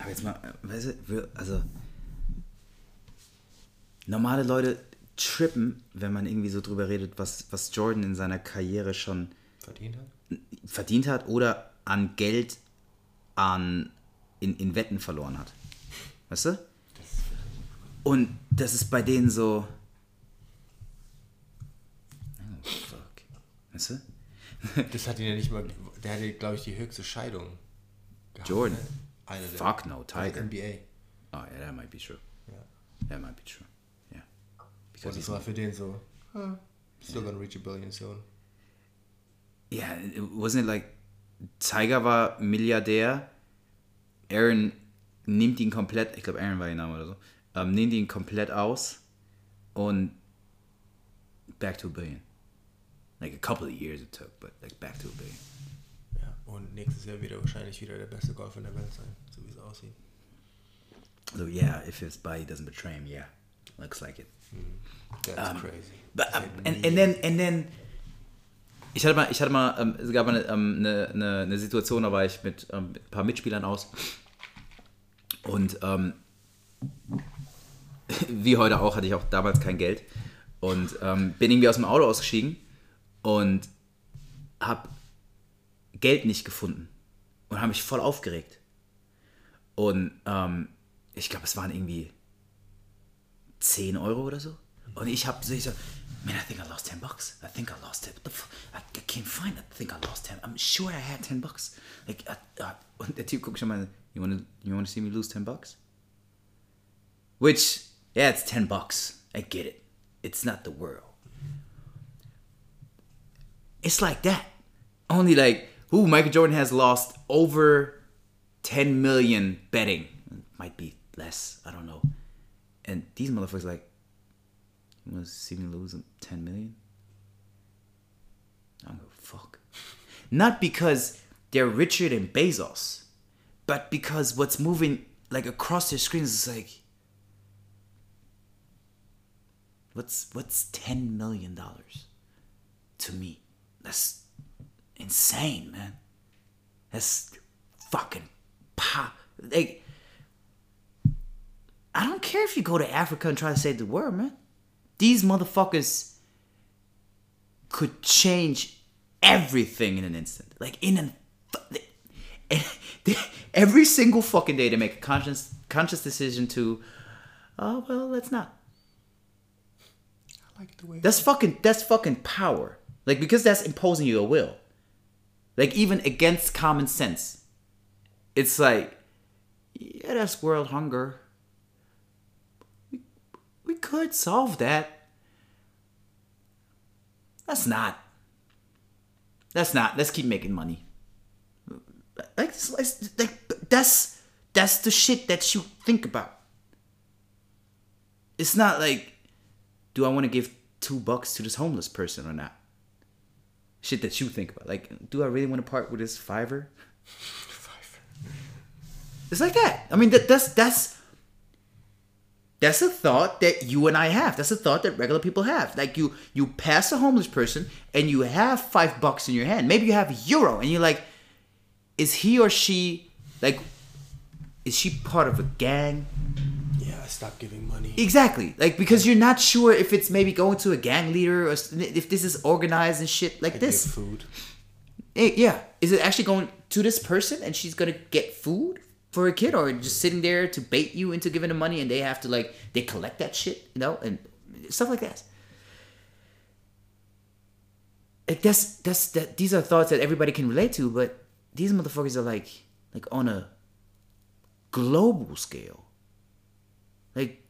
Aber jetzt mal, weißt du, also normale Leute trippen, wenn man irgendwie so drüber redet, was, was Jordan in seiner Karriere schon Verdient hat? verdient hat oder an Geld an, in, in Wetten verloren hat. Weißt du? Und das ist bei denen so. Oh, fuck. Weißt du? Das hat ihn ja nicht mal. Der hatte, glaube ich, die höchste Scheidung. gehabt, Jordan. ne? Eine der. Fuck no, Tiger. NBA. Oh, yeah, that might be true. Ja. That might be true. Yeah. Und Because das he's war für den so. Huh, still gonna reach a billion soon. Yeah, it- wasn't it like Tiger war Milliardär, Aaron nimmt ihn komplett, ich glaube Aaron war ihr Name oder so, ähm, nimmt ihn komplett aus und back to a billion. Like a couple of years it took, but like back to a billion. Und nächstes Jahr wird er wahrscheinlich wieder der beste Golfer in der Welt sein, so wie es aussieht. So yeah, if his body doesn't betray him, yeah, looks like it. That's crazy. But, um, and, and then, and then, ich hatte mal, ich hatte mal, ähm, es gab mal eine, ähm, eine, eine, eine Situation, da war ich mit ähm, ein paar Mitspielern aus und ähm, wie heute auch, hatte ich auch damals kein Geld und ähm, bin irgendwie aus dem Auto ausgestiegen und habe Geld nicht gefunden und habe mich voll aufgeregt. Und ähm, ich glaube, es waren irgendwie 10 Euro oder so. Und ich habe so, so, man, I think I lost 10 bucks. I think I lost it. What the fuck? I, can't find it. I think I lost 10. I'm sure I had 10 bucks. Like, I, I, und der Typ guckt schon mal, you wanna, you wanna see me lose 10 bucks? Which, yeah, it's 10 bucks. I get it. It's not the world. It's like that. Only like, who Michael Jordan has lost over 10 million betting. Might be less. I don't know. And these motherfuckers like, you want to see me lose 10 million? I don't give a fuck. Not because they're richer than Bezos, but because what's moving like across their screens is like, what's what's 10 million dollars to me? That's insane, man. That's fucking pop. They, I don't care if you go to Africa and try to save the world, man. These motherfuckers could change everything in an instant. Like in an every single fucking day they make a conscious conscious decision to oh well let's not. I like the way. That's fucking that's fucking power. Like because that's imposing your will. Like even against common sense. It's like yeah, that's world hunger. We, we could solve that. That's not. That's not. Let's keep making money. Like, like, that's that's the shit that you think about. It's not like, do I want to give two bucks to this homeless person or not? Shit that you think about. Like, do I really want to part with this fiver? It's like that. I mean, that, that's that's that's a thought that you and I have. That's a thought that regular people have. Like you you pass a homeless person and you have five bucks in your hand. Maybe you have a euro and you're like, is he or she like is she part of a gang? Stop giving money. Exactly. Like because you're not sure if it's maybe going to a gang leader or if this is organized and shit like Give this. food. Eh, yeah. Is it actually going to this person and she's gonna get food for a kid or just sitting there to bait you into giving them money and they have to like they collect that shit, you know, and stuff like that. Like that's that's that these are thoughts that everybody can relate to, but these motherfuckers are like like on a global scale. Like,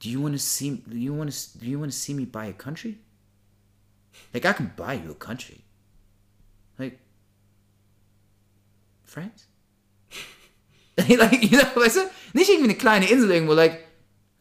do you want to see? Do you want to? Do you want to see me buy a country? Like, I can buy you a country. Like, France? like, you know, weißt du? Nicht irgendwie eine kleine Insel irgendwo, like,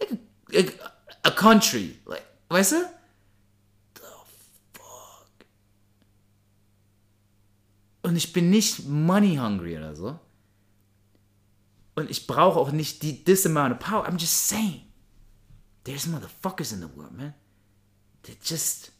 like, like a country. Like, weißt du? The fuck? Und ich bin nicht money hungry oder so. Und ich brauche auch nicht die, this amount of power. I'm just saying. There's motherfuckers in the world, man. That just.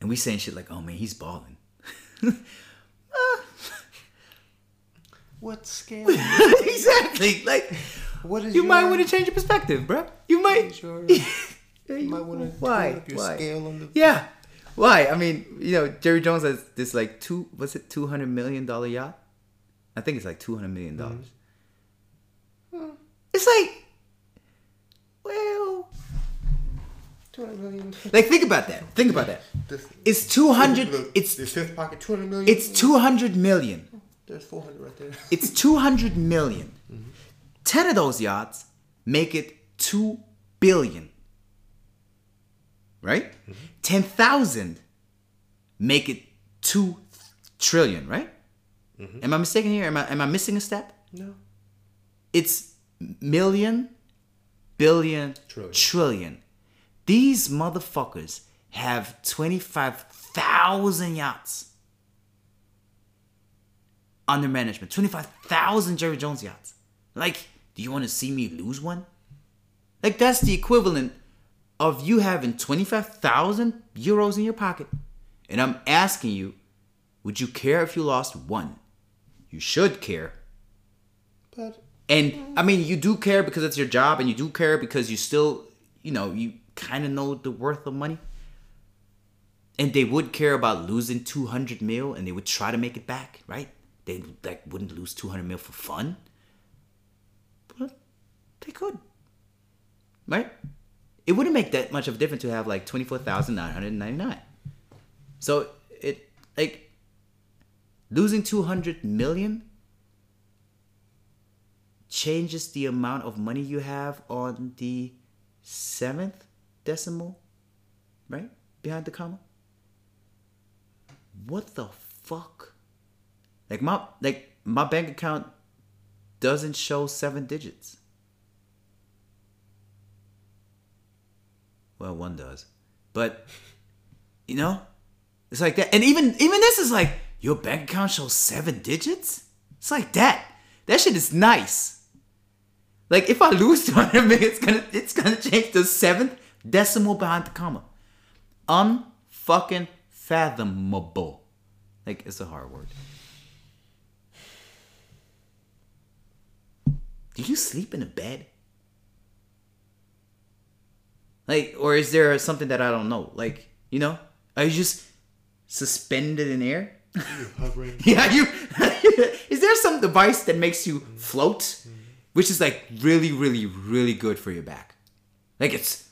And we saying shit like, oh man, he's balling. Ah. what scale? exactly. Like what is you your, might want to change your perspective, bro. You might. your- uh, You might want to Why? Why? scale on the. Yeah. Why? I mean, you know, Jerry Jones has this like two. What's it? Two hundred million dollar yacht. I think it's like two hundred million dollars. Mm-hmm. It's like, well, 200 million. like think about that. Think about that. This, It's two hundred. It's the fifth pocket, 200 million. it's two hundred million. There's 400 right there. It's 200 million. Mm-hmm. 10 of those yachts make it 2 billion. Right? Mm-hmm. 10,000 make it 2 trillion, right? Mm-hmm. Am I mistaken here? Am I, am I missing a step? No. It's million, billion, Trillion. trillion. These motherfuckers have 25,000 yachts under management. 25,000 Jerry Jones yachts. Like, do you want to see me lose one? Like, that's the equivalent of you having 25,000 euros in your pocket. And I'm asking you, would you care if you lost one? You should care. But And I mean, you do care because it's your job, and you do care because you still, you know, you kind of know the worth of money. And they would care about losing 200 mil and they would try to make it back, right? They like wouldn't lose 200 mil for fun. But they could. Right? It wouldn't make that much of a difference to have like 24,999. So it like losing 200 million changes the amount of money you have on the seventh decimal, right? Behind the comma. What the fuck? Like my like my bank account doesn't show seven digits. Well, one does. But you know? It's like that. And even even this is like your bank account shows seven digits? It's like that. That shit is nice. Like if I lose 200 million, it's gonna it's gonna change the seventh decimal behind the comma. Unfucking fathomable. Like it's a hard word. Do you sleep in a bed? Like, or is there something that I don't know? Like, you know, are you just suspended in air? Hovering. Yeah, you. is there some device that makes you float, mm-hmm. which is like really, really, really good for your back? Like it's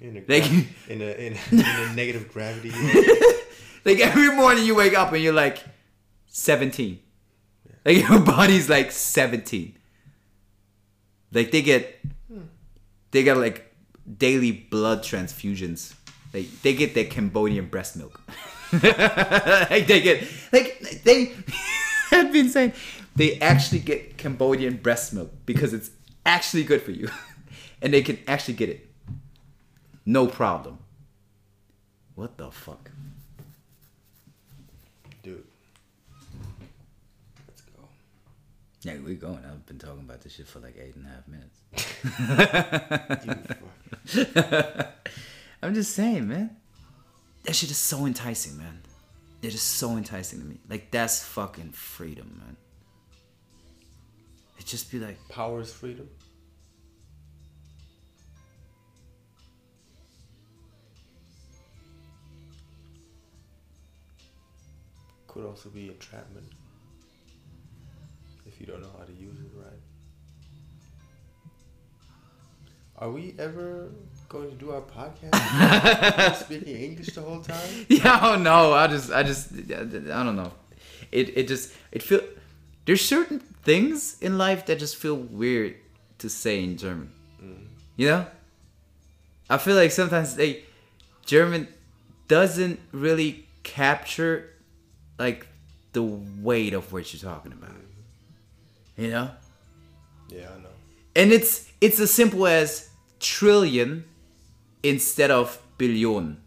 In a, Like- gra- in a in, in a negative gravity. like every morning you wake up and you're like seventeen. Like your body's like seventeen. Like they get, hmm. they got like daily blood transfusions. Like they get their Cambodian breast milk. like they get like they. I've been saying they actually get Cambodian breast milk because it's actually good for you, and they can actually get it. No problem. What the fuck? Dude. Let's go. Yeah, we're going. I've been talking about this shit for like eight and a half minutes. You fuck. I'm just saying, man. That shit is so enticing, man. It is so enticing to me. Like that's fucking freedom, man. It just be like, Power is freedom. Could also be entrapment. If you don't know how to use it right. Are we ever going to do our podcast speaking English the whole time? yeah, I don't know. I just, I just, I don't know. It, it just, it feel. There's certain things in life that just feel weird to say in German. Mm-hmm. You know, I feel like sometimes they German doesn't really capture like the weight of what you're talking about. Mm-hmm. You know, Yeah, I know. and it's it's as simple as trillion instead of billion.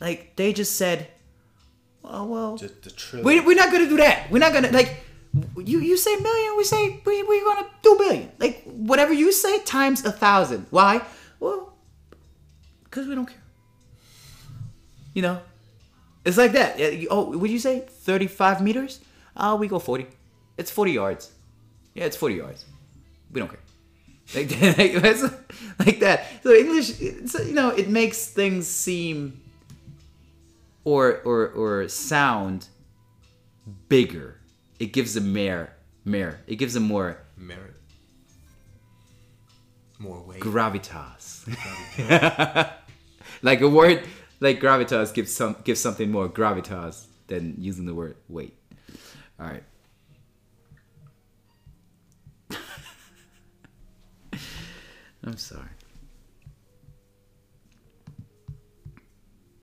Like they just said, oh well, Just the trillion. we, we're not gonna do that. We're not gonna like you. You say million, we say we we're gonna do billion. Like whatever you say times a thousand. Why? Well, because we don't care. You know, it's like that. Yeah, Oh, would you say thirty-five meters? Uh, we go forty. It's 40 yards. Yeah, it's 40 yards. We don't care. Like, like, that. So English, you know, it makes things seem or or or sound bigger. It gives them more, more. It gives them more Merit. More weight. gravitas. like a word like gravitas gives some gives something more gravitas than using the word weight. All right. I'm sorry.